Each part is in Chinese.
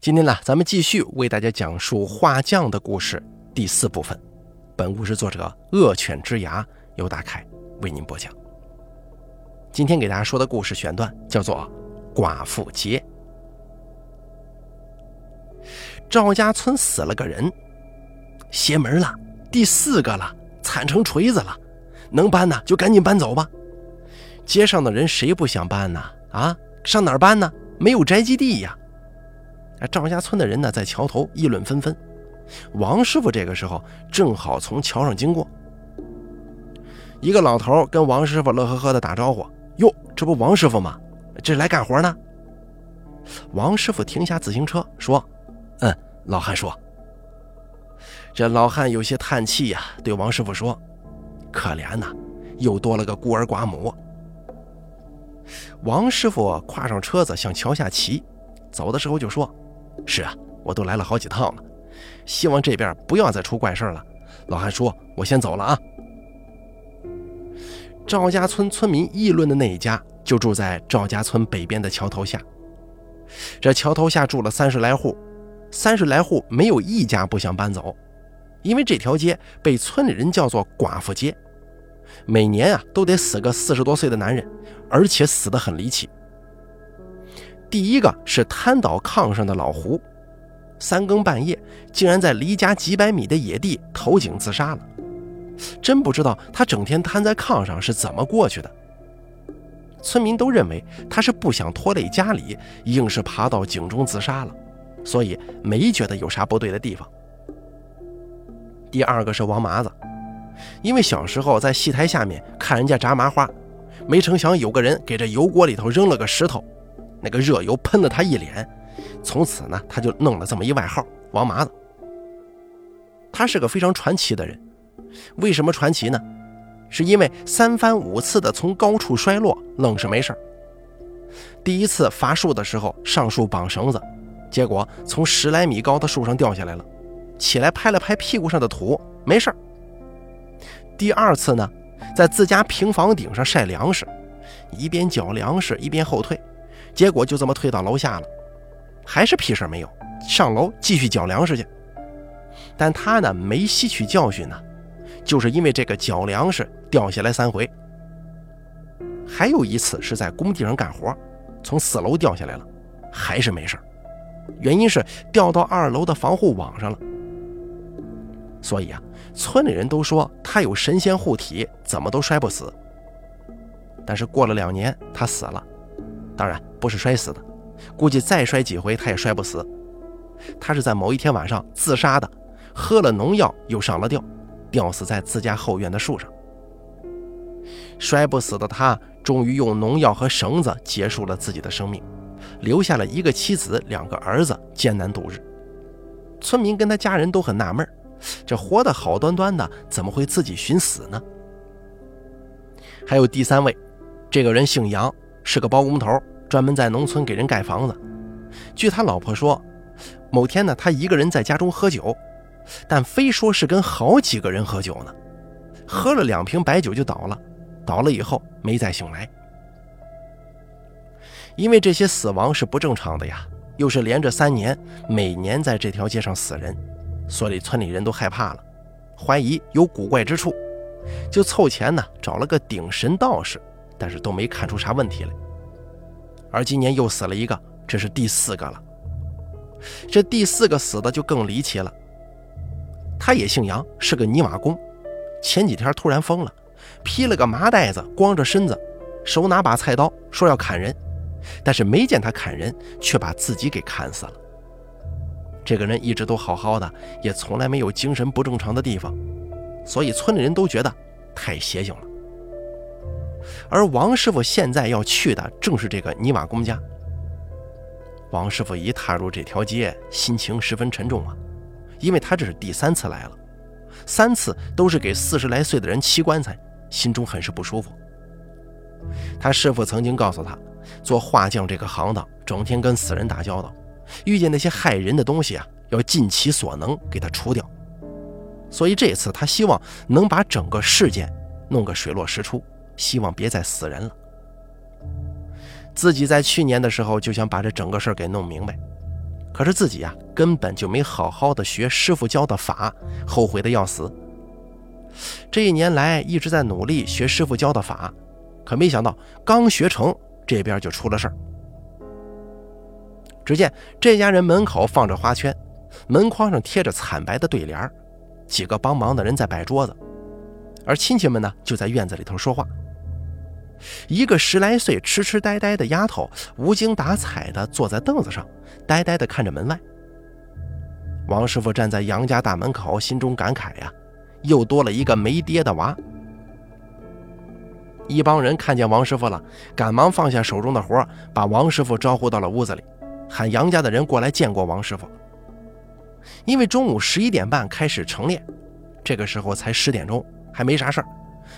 今天呢，咱们继续为大家讲述画匠的故事第四部分。本故事作者恶犬之牙由大凯为您播讲。今天给大家说的故事选段叫做《寡妇街》。赵家村死了个人，邪门了，第四个了，惨成锤子了，能搬呢就赶紧搬走吧。街上的人谁不想搬呢？啊，上哪儿搬呢？没有宅基地呀。赵家村的人呢，在桥头议论纷纷。王师傅这个时候正好从桥上经过，一个老头跟王师傅乐呵呵的打招呼：“哟，这不王师傅吗？这是来干活呢。”王师傅停下自行车说：“嗯。”老汉说：“这老汉有些叹气呀，对王师傅说：‘可怜呐，又多了个孤儿寡母。’”王师傅跨上车子向桥下骑，走的时候就说。是啊，我都来了好几趟了，希望这边不要再出怪事了。老汉说：“我先走了啊。”赵家村村民议论的那一家就住在赵家村北边的桥头下。这桥头下住了三十来户，三十来户没有一家不想搬走，因为这条街被村里人叫做“寡妇街”，每年啊都得死个四十多岁的男人，而且死得很离奇。第一个是瘫倒炕上的老胡，三更半夜竟然在离家几百米的野地投井自杀了。真不知道他整天瘫在炕上是怎么过去的。村民都认为他是不想拖累家里，硬是爬到井中自杀了，所以没觉得有啥不对的地方。第二个是王麻子，因为小时候在戏台下面看人家炸麻花，没成想有个人给这油锅里头扔了个石头。那个热油喷了他一脸，从此呢，他就弄了这么一外号“王麻子”。他是个非常传奇的人，为什么传奇呢？是因为三番五次的从高处摔落，愣是没事第一次伐树的时候上树绑绳子，结果从十来米高的树上掉下来了，起来拍了拍屁股上的土，没事第二次呢，在自家平房顶上晒粮食，一边搅粮食一边后退。结果就这么退到楼下了，还是屁事没有。上楼继续缴粮食去，但他呢没吸取教训呢，就是因为这个缴粮食掉下来三回。还有一次是在工地上干活，从四楼掉下来了，还是没事原因是掉到二楼的防护网上了。所以啊，村里人都说他有神仙护体，怎么都摔不死。但是过了两年，他死了。当然不是摔死的，估计再摔几回他也摔不死。他是在某一天晚上自杀的，喝了农药又上了吊，吊死在自家后院的树上。摔不死的他，终于用农药和绳子结束了自己的生命，留下了一个妻子、两个儿子艰难度日。村民跟他家人都很纳闷这活得好端端的，怎么会自己寻死呢？还有第三位，这个人姓杨。是个包工头，专门在农村给人盖房子。据他老婆说，某天呢，他一个人在家中喝酒，但非说是跟好几个人喝酒呢。喝了两瓶白酒就倒了，倒了以后没再醒来。因为这些死亡是不正常的呀，又是连着三年，每年在这条街上死人，所以村里人都害怕了，怀疑有古怪之处，就凑钱呢找了个顶神道士。但是都没看出啥问题来，而今年又死了一个，这是第四个了。这第四个死的就更离奇了。他也姓杨，是个泥瓦工，前几天突然疯了，披了个麻袋子，光着身子，手拿把菜刀，说要砍人，但是没见他砍人，却把自己给砍死了。这个人一直都好好的，也从来没有精神不正常的地方，所以村里人都觉得太邪性了。而王师傅现在要去的正是这个泥瓦工家。王师傅一踏入这条街，心情十分沉重啊，因为他这是第三次来了，三次都是给四十来岁的人砌棺材，心中很是不舒服。他师傅曾经告诉他，做画匠这个行当，整天跟死人打交道，遇见那些害人的东西啊，要尽其所能给他除掉。所以这次他希望能把整个事件弄个水落石出。希望别再死人了。自己在去年的时候就想把这整个事儿给弄明白，可是自己呀，根本就没好好的学师傅教的法，后悔的要死。这一年来一直在努力学师傅教的法，可没想到刚学成，这边就出了事儿。只见这家人门口放着花圈，门框上贴着惨白的对联几个帮忙的人在摆桌子，而亲戚们呢就在院子里头说话。一个十来岁、痴痴呆呆的丫头无精打采地坐在凳子上，呆呆地看着门外。王师傅站在杨家大门口，心中感慨呀。又多了一个没爹的娃。一帮人看见王师傅了，赶忙放下手中的活，把王师傅招呼到了屋子里，喊杨家的人过来见过王师傅。因为中午十一点半开始晨练，这个时候才十点钟，还没啥事儿，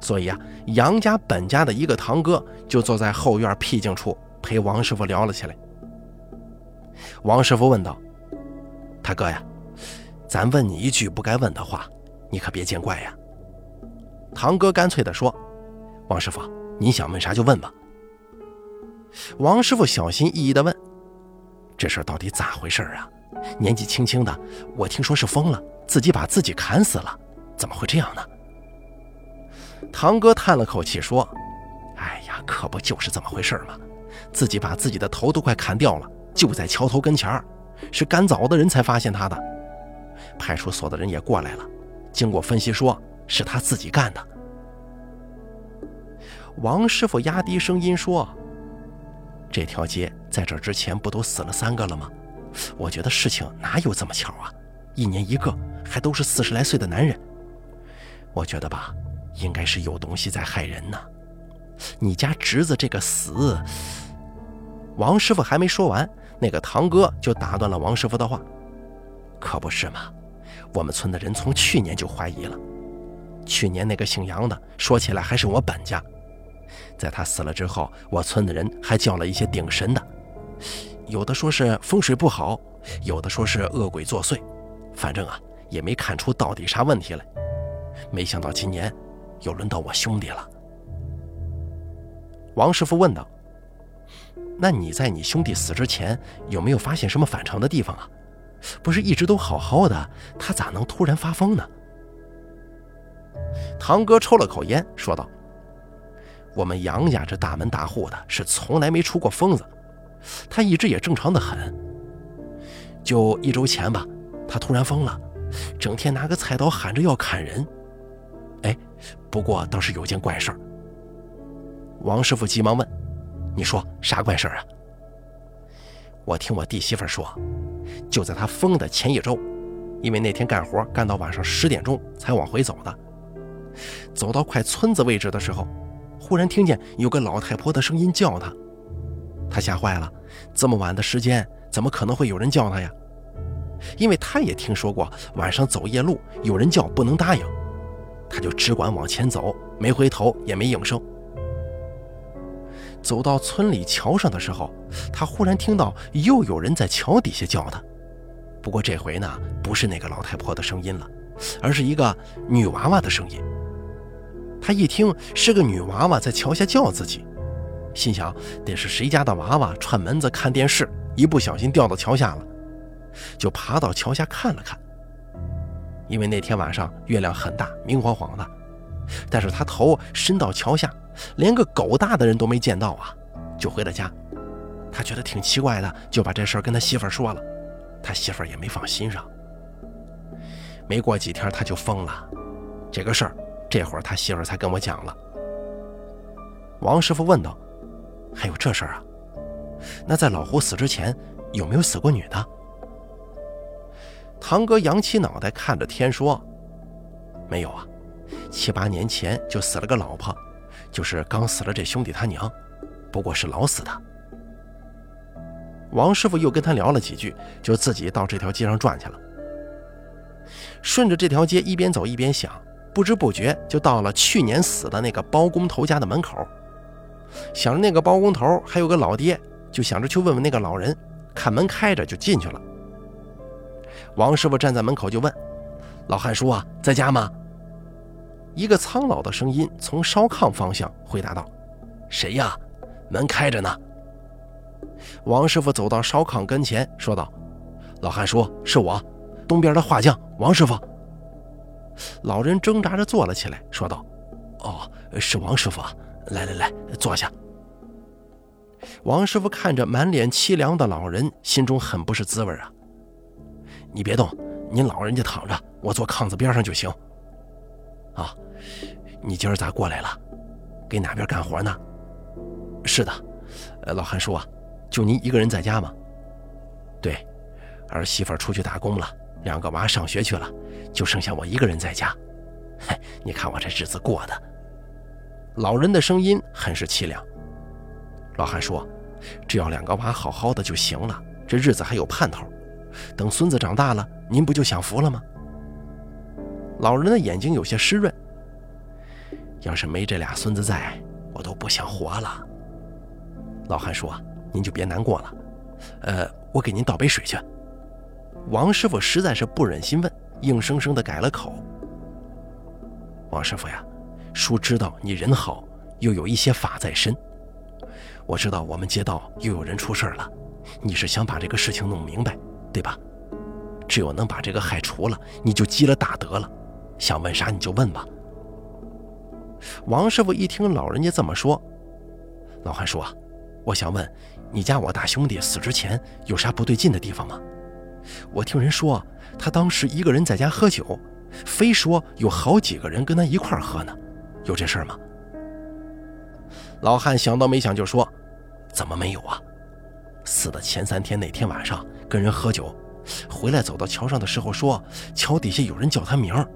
所以啊，杨家本家的一个堂哥就坐在后院僻静处陪王师傅聊了起来。王师傅问道：“他哥呀，咱问你一句不该问的话。”你可别见怪呀！堂哥干脆地说：“王师傅，你想问啥就问吧。”王师傅小心翼翼地问：“这事到底咋回事啊？年纪轻轻的，我听说是疯了，自己把自己砍死了，怎么会这样呢？”堂哥叹了口气说：“哎呀，可不就是这么回事吗？自己把自己的头都快砍掉了，就在桥头跟前儿，是赶早的人才发现他的，派出所的人也过来了。”经过分析，说是他自己干的。王师傅压低声音说：“这条街在这之前不都死了三个了吗？我觉得事情哪有这么巧啊？一年一个，还都是四十来岁的男人。我觉得吧，应该是有东西在害人呢。你家侄子这个死……”王师傅还没说完，那个堂哥就打断了王师傅的话：“可不是嘛？”我们村的人从去年就怀疑了，去年那个姓杨的，说起来还是我本家。在他死了之后，我村的人还叫了一些顶神的，有的说是风水不好，有的说是恶鬼作祟，反正啊，也没看出到底啥问题来。没想到今年又轮到我兄弟了。王师傅问道：“那你在你兄弟死之前，有没有发现什么反常的地方啊？”不是一直都好好的，他咋能突然发疯呢？堂哥抽了口烟，说道：“我们杨家这大门大户的，是从来没出过疯子，他一直也正常的很。就一周前吧，他突然疯了，整天拿个菜刀喊着要砍人。不过倒是有件怪事儿。”王师傅急忙问：“你说啥怪事儿啊？”我听我弟媳妇说。就在他疯的前一周，因为那天干活干到晚上十点钟才往回走的。走到快村子位置的时候，忽然听见有个老太婆的声音叫他，他吓坏了。这么晚的时间，怎么可能会有人叫他呀？因为他也听说过晚上走夜路有人叫不能答应，他就只管往前走，没回头也没应声。走到村里桥上的时候，他忽然听到又有人在桥底下叫他。不过这回呢，不是那个老太婆的声音了，而是一个女娃娃的声音。他一听是个女娃娃在桥下叫自己，心想得是谁家的娃娃串门子看电视，一不小心掉到桥下了，就爬到桥下看了看。因为那天晚上月亮很大，明晃晃的，但是他头伸到桥下。连个狗大的人都没见到啊，就回了家。他觉得挺奇怪的，就把这事儿跟他媳妇说了。他媳妇也没放心上。没过几天他就疯了。这个事儿，这会儿他媳妇才跟我讲了。王师傅问道：“还有这事儿啊？那在老胡死之前，有没有死过女的？”堂哥扬起脑袋看着天说：“没有啊，七八年前就死了个老婆。”就是刚死了这兄弟他娘，不过是老死的。王师傅又跟他聊了几句，就自己到这条街上转去了。顺着这条街一边走一边想，不知不觉就到了去年死的那个包工头家的门口。想着那个包工头还有个老爹，就想着去问问那个老人，看门开着就进去了。王师傅站在门口就问：“老汉叔啊，在家吗？”一个苍老的声音从烧炕方向回答道：“谁呀？门开着呢。”王师傅走到烧炕跟前，说道：“老汉叔：“是我，东边的画匠王师傅。”老人挣扎着坐了起来，说道：“哦，是王师傅，来来来，坐下。”王师傅看着满脸凄凉的老人，心中很不是滋味啊。你别动，您老人家躺着，我坐炕子边上就行。啊，你今儿咋过来了？给哪边干活呢？是的，老汉叔啊，就您一个人在家吗？对，儿媳妇出去打工了，两个娃上学去了，就剩下我一个人在家。嘿，你看我这日子过的。老人的声音很是凄凉。老汉说：“只要两个娃好好的就行了，这日子还有盼头。等孙子长大了，您不就享福了吗？”老人的眼睛有些湿润。要是没这俩孙子在，我都不想活了。老汉说：“您就别难过了，呃，我给您倒杯水去。”王师傅实在是不忍心问，硬生生的改了口：“王师傅呀，叔知道你人好，又有一些法在身。”我知道我们街道又有人出事了，你是想把这个事情弄明白，对吧？只有能把这个害除了，你就积了大德了。想问啥你就问吧。王师傅一听老人家这么说，老汉说：“我想问，你家我大兄弟死之前有啥不对劲的地方吗？我听人说他当时一个人在家喝酒，非说有好几个人跟他一块喝呢，有这事儿吗？”老汉想都没想就说：“怎么没有啊？死的前三天那天晚上跟人喝酒，回来走到桥上的时候说桥底下有人叫他名儿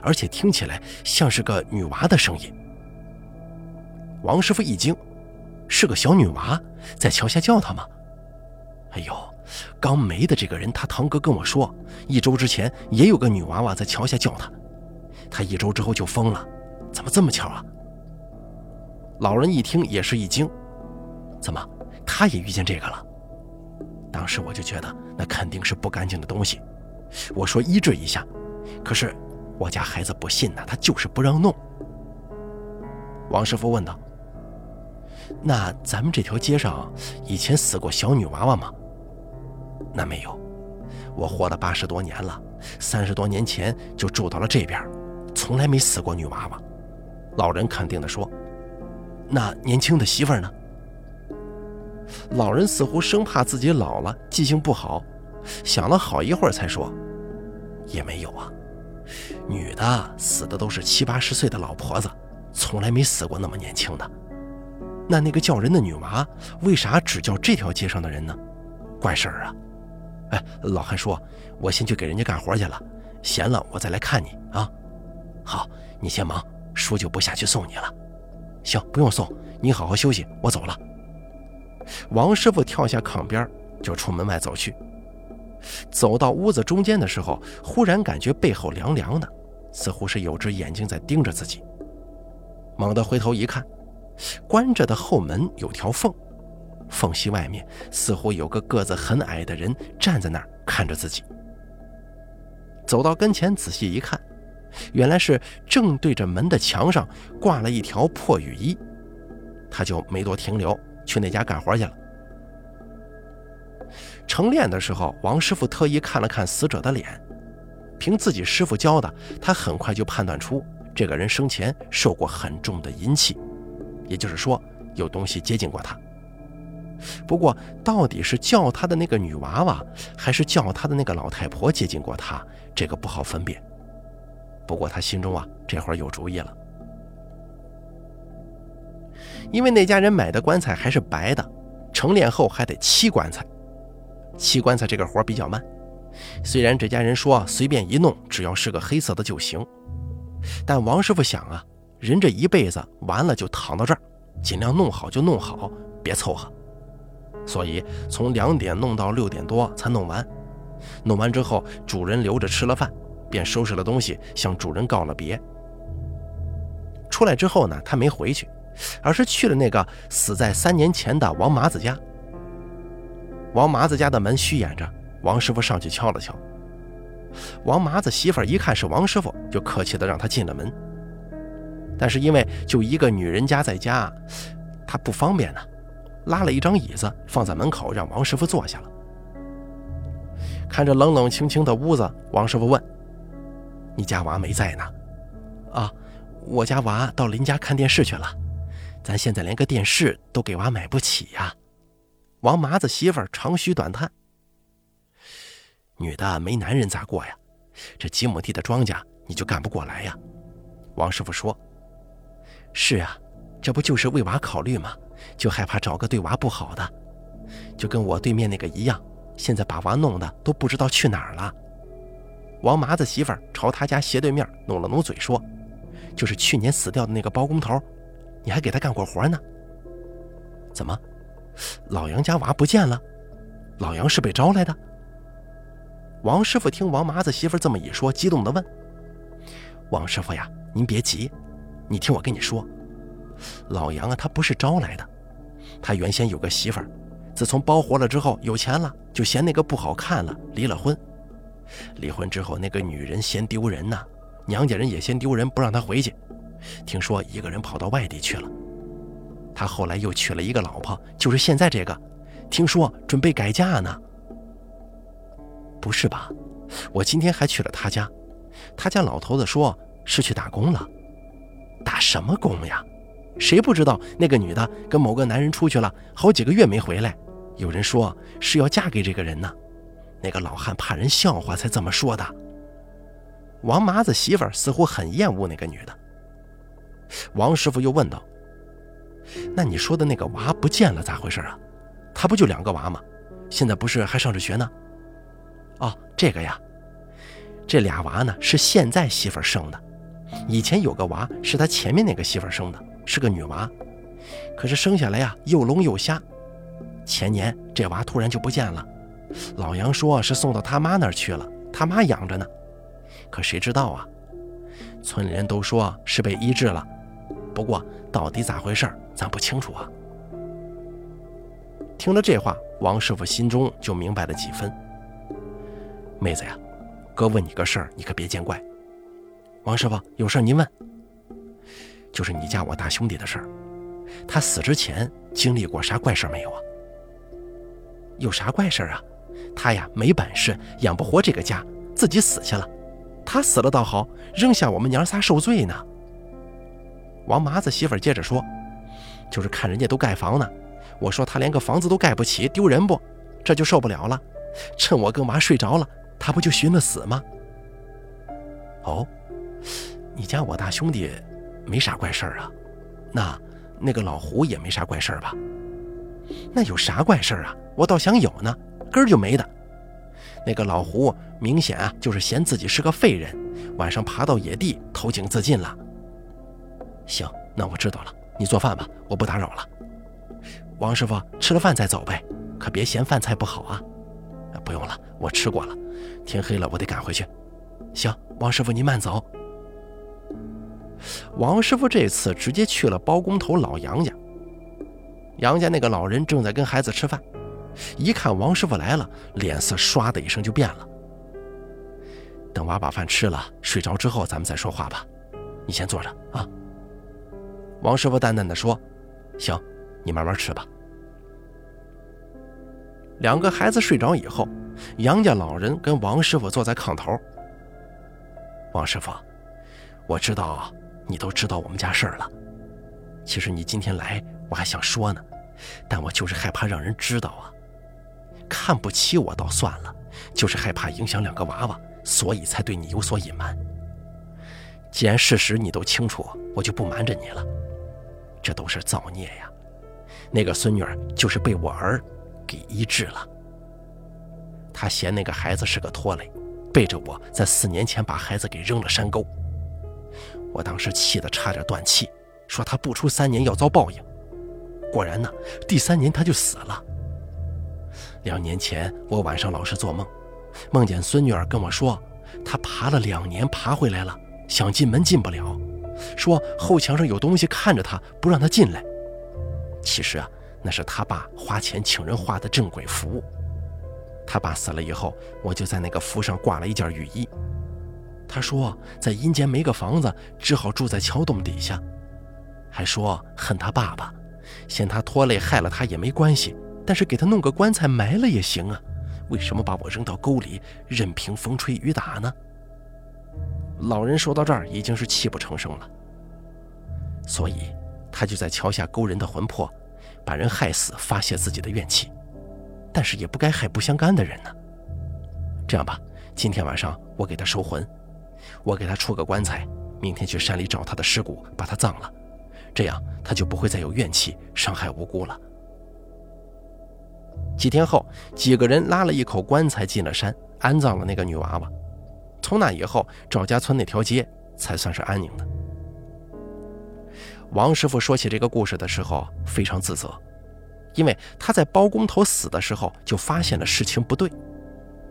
而且听起来像是个女娃的声音。”王师傅一惊：“是个小女娃在桥下叫他吗？”哎呦，刚没的这个人，他堂哥跟我说，一周之前也有个女娃娃在桥下叫他，他一周之后就疯了，怎么这么巧啊？老人一听也是一惊，怎么他也遇见这个了？当时我就觉得那肯定是不干净的东西，我说医治一下，可是我家孩子不信呢，他就是不让弄。王师傅问道：“那咱们这条街上以前死过小女娃娃吗？”那没有，我活了八十多年了，三十多年前就住到了这边，从来没死过女娃娃。老人肯定地说。那年轻的媳妇儿呢？老人似乎生怕自己老了记性不好，想了好一会儿才说：“也没有啊，女的死的都是七八十岁的老婆子，从来没死过那么年轻的。那那个叫人的女娃，为啥只叫这条街上的人呢？怪事儿啊！哎，老汉说，我先去给人家干活去了，闲了我再来看你啊。好，你先忙，叔就不下去送你了。”行，不用送，你好好休息，我走了。王师傅跳下炕边，就出门外走去。走到屋子中间的时候，忽然感觉背后凉凉的，似乎是有只眼睛在盯着自己。猛地回头一看，关着的后门有条缝，缝隙外面似乎有个个子很矮的人站在那儿看着自己。走到跟前，仔细一看。原来是正对着门的墙上挂了一条破雨衣，他就没多停留，去那家干活去了。成殓的时候，王师傅特意看了看死者的脸，凭自己师傅教的，他很快就判断出这个人生前受过很重的阴气，也就是说有东西接近过他。不过，到底是叫他的那个女娃娃，还是叫他的那个老太婆接近过他，这个不好分辨。不过他心中啊，这会儿有主意了，因为那家人买的棺材还是白的，成殓后还得漆棺材。漆棺材这个活比较慢，虽然这家人说随便一弄，只要是个黑色的就行，但王师傅想啊，人这一辈子完了就躺到这儿，尽量弄好就弄好，别凑合。所以从两点弄到六点多才弄完，弄完之后主人留着吃了饭。便收拾了东西，向主人告了别。出来之后呢，他没回去，而是去了那个死在三年前的王麻子家。王麻子家的门虚掩着，王师傅上去敲了敲。王麻子媳妇一看是王师傅，就客气的让他进了门。但是因为就一个女人家在家，他不方便呢，拉了一张椅子放在门口，让王师傅坐下了。看着冷冷清清的屋子，王师傅问：“你家娃没在呢？”“啊，我家娃到邻家看电视去了。咱现在连个电视都给娃买不起呀。”王麻子媳妇儿长吁短叹：“女的没男人咋过呀？这几亩地的庄稼你就干不过来呀？”王师傅说：“是啊，这不就是为娃考虑吗？就害怕找个对娃不好的。”就跟我对面那个一样，现在把娃弄的都不知道去哪儿了。王麻子媳妇儿朝他家斜对面努了努嘴说：“就是去年死掉的那个包工头，你还给他干过活呢？怎么，老杨家娃不见了？老杨是被招来的？”王师傅听王麻子媳妇这么一说，激动地问：“王师傅呀，您别急，你听我跟你说，老杨啊，他不是招来的，他原先有个媳妇儿。”自从包活了之后，有钱了就嫌那个不好看了，离了婚。离婚之后，那个女人嫌丢人呐，娘家人也嫌丢人，不让他回去。听说一个人跑到外地去了。他后来又娶了一个老婆，就是现在这个，听说准备改嫁呢。不是吧？我今天还去了他家，他家老头子说是去打工了。打什么工呀？谁不知道那个女的跟某个男人出去了好几个月没回来？有人说是要嫁给这个人呢。那个老汉怕人笑话才这么说的。王麻子媳妇儿似乎很厌恶那个女的。王师傅又问道：“那你说的那个娃不见了，咋回事啊？他不就两个娃吗？现在不是还上着学呢？”哦，这个呀，这俩娃呢是现在媳妇生的，以前有个娃是他前面那个媳妇生的。是个女娃，可是生下来呀又聋又瞎。前年这娃突然就不见了，老杨说是送到他妈那儿去了，他妈养着呢。可谁知道啊？村里人都说是被医治了，不过到底咋回事咱不清楚啊。听了这话，王师傅心中就明白了几分。妹子呀，哥问你个事儿，你可别见怪。王师傅有事儿您问。就是你家我大兄弟的事儿，他死之前经历过啥怪事没有啊？有啥怪事啊？他呀没本事，养不活这个家，自己死去了。他死了倒好，扔下我们娘仨受罪呢。王麻子媳妇接着说：“就是看人家都盖房呢，我说他连个房子都盖不起，丢人不？这就受不了了。趁我跟娃睡着了，他不就寻了死吗？”哦，你家我大兄弟。没啥怪事儿啊，那那个老胡也没啥怪事儿吧？那有啥怪事儿啊？我倒想有呢，根儿就没的。那个老胡明显啊，就是嫌自己是个废人，晚上爬到野地投井自尽了。行，那我知道了，你做饭吧，我不打扰了。王师傅吃了饭再走呗，可别嫌饭菜不好啊。不用了，我吃过了。天黑了，我得赶回去。行，王师傅您慢走。王师傅这次直接去了包工头老杨家。杨家那个老人正在跟孩子吃饭，一看王师傅来了，脸色唰的一声就变了。等娃把饭吃了，睡着之后咱们再说话吧。你先坐着啊。王师傅淡淡的说：“行，你慢慢吃吧。”两个孩子睡着以后，杨家老人跟王师傅坐在炕头。王师傅，我知道。你都知道我们家事儿了。其实你今天来，我还想说呢，但我就是害怕让人知道啊。看不起我倒算了，就是害怕影响两个娃娃，所以才对你有所隐瞒。既然事实你都清楚，我就不瞒着你了。这都是造孽呀！那个孙女儿就是被我儿给医治了。他嫌那个孩子是个拖累，背着我在四年前把孩子给扔了山沟。我当时气得差点断气，说他不出三年要遭报应。果然呢，第三年他就死了。两年前我晚上老是做梦，梦见孙女儿跟我说，她爬了两年爬回来了，想进门进不了，说后墙上有东西看着他，不让他进来。其实啊，那是他爸花钱请人画的镇鬼符。他爸死了以后，我就在那个符上挂了一件雨衣。他说，在阴间没个房子，只好住在桥洞底下。还说恨他爸爸，嫌他拖累害了他也没关系，但是给他弄个棺材埋了也行啊，为什么把我扔到沟里，任凭风吹雨打呢？老人说到这儿已经是泣不成声了，所以他就在桥下勾人的魂魄，把人害死，发泄自己的怨气。但是也不该害不相干的人呢。这样吧，今天晚上我给他收魂，我给他出个棺材，明天去山里找他的尸骨，把他葬了，这样他就不会再有怨气，伤害无辜了。几天后，几个人拉了一口棺材进了山，安葬了那个女娃娃。从那以后，赵家村那条街才算是安宁的。王师傅说起这个故事的时候，非常自责，因为他在包工头死的时候就发现了事情不对，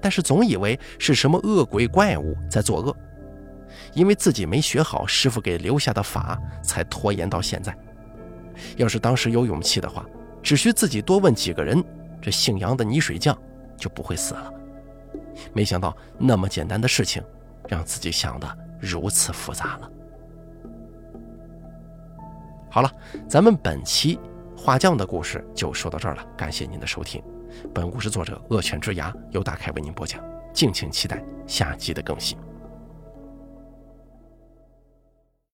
但是总以为是什么恶鬼怪物在作恶，因为自己没学好师傅给留下的法，才拖延到现在。要是当时有勇气的话，只需自己多问几个人，这姓杨的泥水匠就不会死了。没想到那么简单的事情，让自己想的如此复杂了。好了，咱们本期画匠的故事就说到这儿了，感谢您的收听。本故事作者恶犬之牙由大凯为您播讲，敬请期待下集的更新。